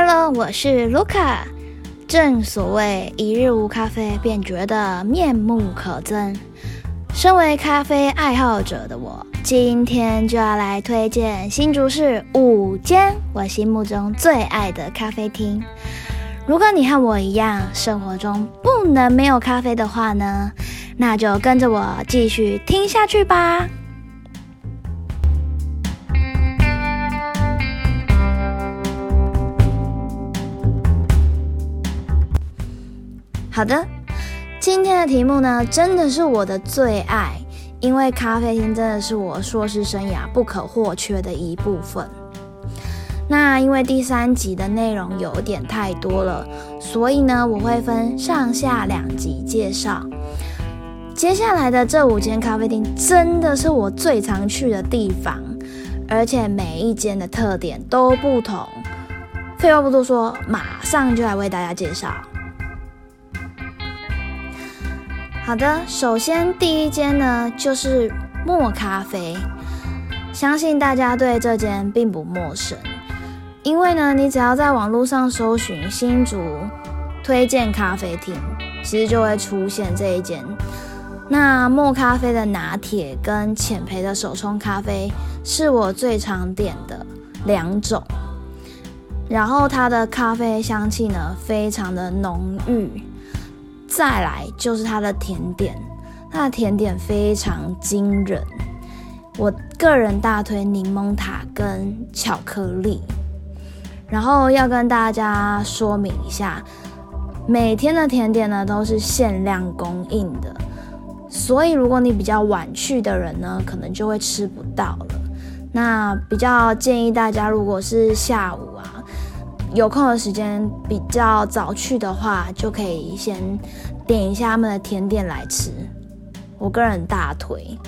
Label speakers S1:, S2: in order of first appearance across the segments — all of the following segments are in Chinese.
S1: Hello，我是卢卡。正所谓一日无咖啡，便觉得面目可憎。身为咖啡爱好者的我，今天就要来推荐新竹市五间我心目中最爱的咖啡厅。如果你和我一样，生活中不能没有咖啡的话呢，那就跟着我继续听下去吧。好的，今天的题目呢，真的是我的最爱，因为咖啡厅真的是我硕士生涯不可或缺的一部分。那因为第三集的内容有点太多了，所以呢，我会分上下两集介绍。接下来的这五间咖啡厅真的是我最常去的地方，而且每一间的特点都不同。废话不多说，马上就来为大家介绍。好的，首先第一间呢就是墨咖啡，相信大家对这间并不陌生，因为呢，你只要在网络上搜寻新竹推荐咖啡厅，其实就会出现这一间。那墨咖啡的拿铁跟浅焙的手冲咖啡是我最常点的两种，然后它的咖啡香气呢非常的浓郁。再来就是它的甜点，它的甜点非常惊人。我个人大推柠檬塔跟巧克力。然后要跟大家说明一下，每天的甜点呢都是限量供应的，所以如果你比较晚去的人呢，可能就会吃不到了。那比较建议大家，如果是下午啊。有空的时间比较早去的话，就可以先点一下他们的甜点来吃。我个人大腿。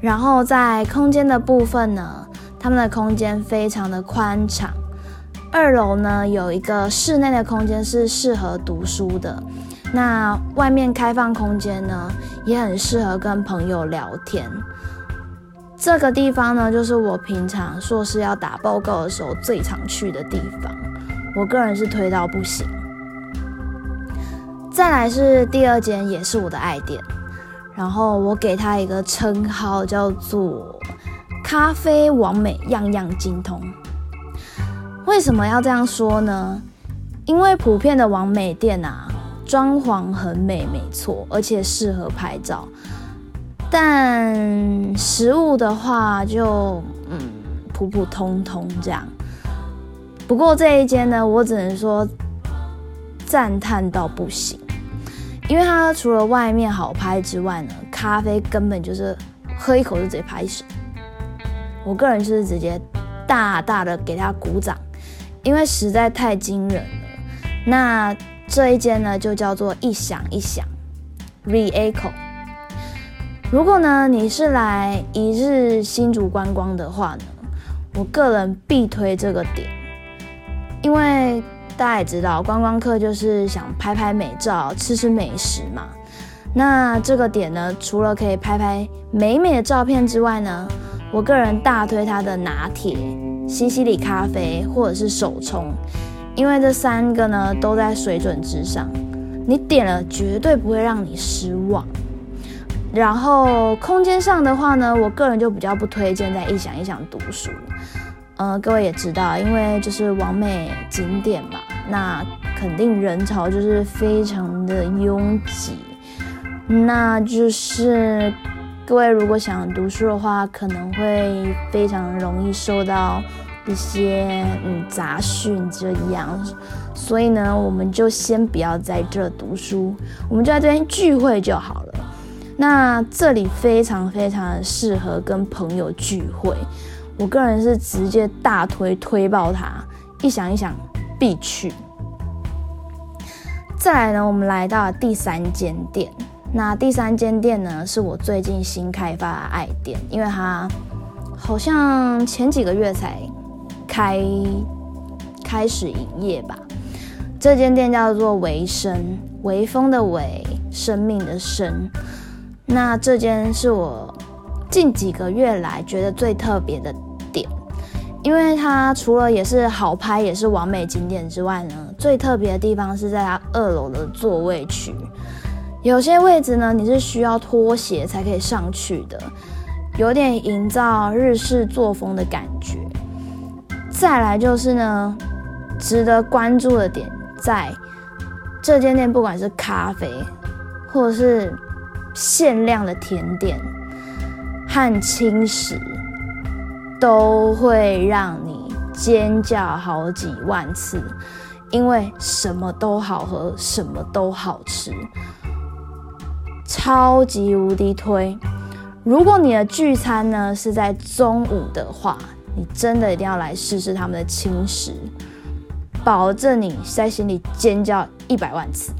S1: 然后在空间的部分呢，他们的空间非常的宽敞。二楼呢有一个室内的空间是适合读书的，那外面开放空间呢也很适合跟朋友聊天。这个地方呢就是我平常硕士要打报告的时候最常去的地方。我个人是推到不行。再来是第二间，也是我的爱店，然后我给他一个称号，叫做“咖啡完美，样样精通”。为什么要这样说呢？因为普遍的完美店啊，装潢很美，没错，而且适合拍照，但食物的话就嗯普普通通这样。不过这一间呢，我只能说赞叹到不行，因为它除了外面好拍之外呢，咖啡根本就是喝一口就直接拍手。我个人就是直接大大的给他鼓掌，因为实在太惊人了。那这一间呢，就叫做一响一响 （Re Echo）。如果呢你是来一日新竹观光的话呢，我个人必推这个点。因为大家也知道，观光客就是想拍拍美照、吃吃美食嘛。那这个点呢，除了可以拍拍美美的照片之外呢，我个人大推它的拿铁、西西里咖啡或者是手冲，因为这三个呢都在水准之上，你点了绝对不会让你失望。然后空间上的话呢，我个人就比较不推荐在一想一想读书。呃，各位也知道，因为就是完美景点嘛，那肯定人潮就是非常的拥挤。那就是各位如果想读书的话，可能会非常容易受到一些嗯杂讯这样。所以呢，我们就先不要在这读书，我们就在这边聚会就好了。那这里非常非常的适合跟朋友聚会。我个人是直接大推推爆它，一想一想必去。再来呢，我们来到第三间店。那第三间店呢，是我最近新开发的爱店，因为它好像前几个月才开开始营业吧。这间店叫做微生，微风的微，生命的生。那这间是我近几个月来觉得最特别的。因为它除了也是好拍，也是完美景点之外呢，最特别的地方是在它二楼的座位区。有些位置呢，你是需要脱鞋才可以上去的，有点营造日式作风的感觉。再来就是呢，值得关注的点在这间店，不管是咖啡或者是限量的甜点和轻食。都会让你尖叫好几万次，因为什么都好喝，什么都好吃，超级无敌推！如果你的聚餐呢是在中午的话，你真的一定要来试试他们的轻食，保证你在心里尖叫一百万次，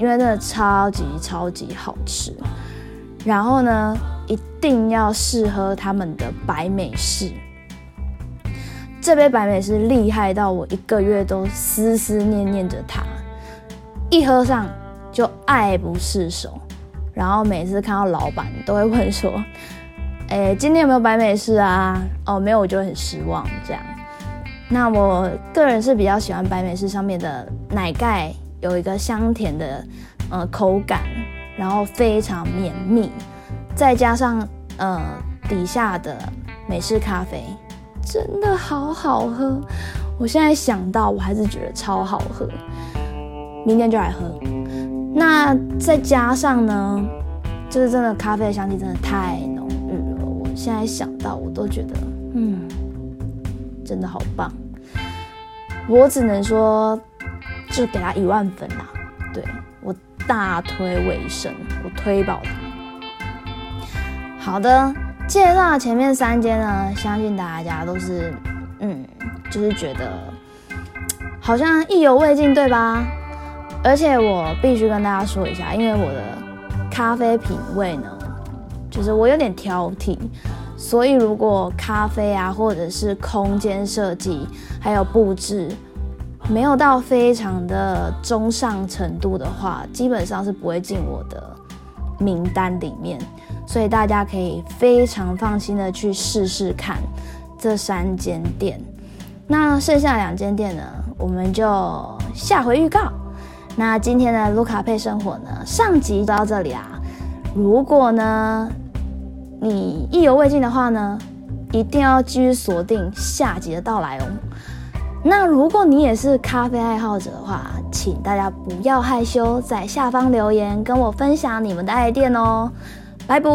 S1: 因为真的超级超级好吃。然后呢？一定要试喝他们的白美式，这杯白美式厉害到我一个月都思思念念着它，一喝上就爱不释手。然后每次看到老板都会问说：“哎，今天有没有白美式啊？”哦，没有我就很失望。这样，那我个人是比较喜欢白美式上面的奶盖有一个香甜的呃口感，然后非常绵密。再加上呃底下的美式咖啡，真的好好喝。我现在想到我还是觉得超好喝，明天就来喝。那再加上呢，就是真的咖啡的香气真的太浓郁了。我现在想到我都觉得，嗯，真的好棒。我只能说，就给他一万分啦。对我大推尾声，我推爆他。好的，介绍前面三间呢，相信大家都是，嗯，就是觉得好像意犹未尽，对吧？而且我必须跟大家说一下，因为我的咖啡品味呢，就是我有点挑剔，所以如果咖啡啊，或者是空间设计，还有布置，没有到非常的中上程度的话，基本上是不会进我的名单里面。所以大家可以非常放心的去试试看这三间店。那剩下两间店呢，我们就下回预告。那今天的卢卡配生活呢，上集就到这里啊。如果呢你意犹未尽的话呢，一定要继续锁定下集的到来哦。那如果你也是咖啡爱好者的话，请大家不要害羞，在下方留言跟我分享你们的爱店哦。拜拜。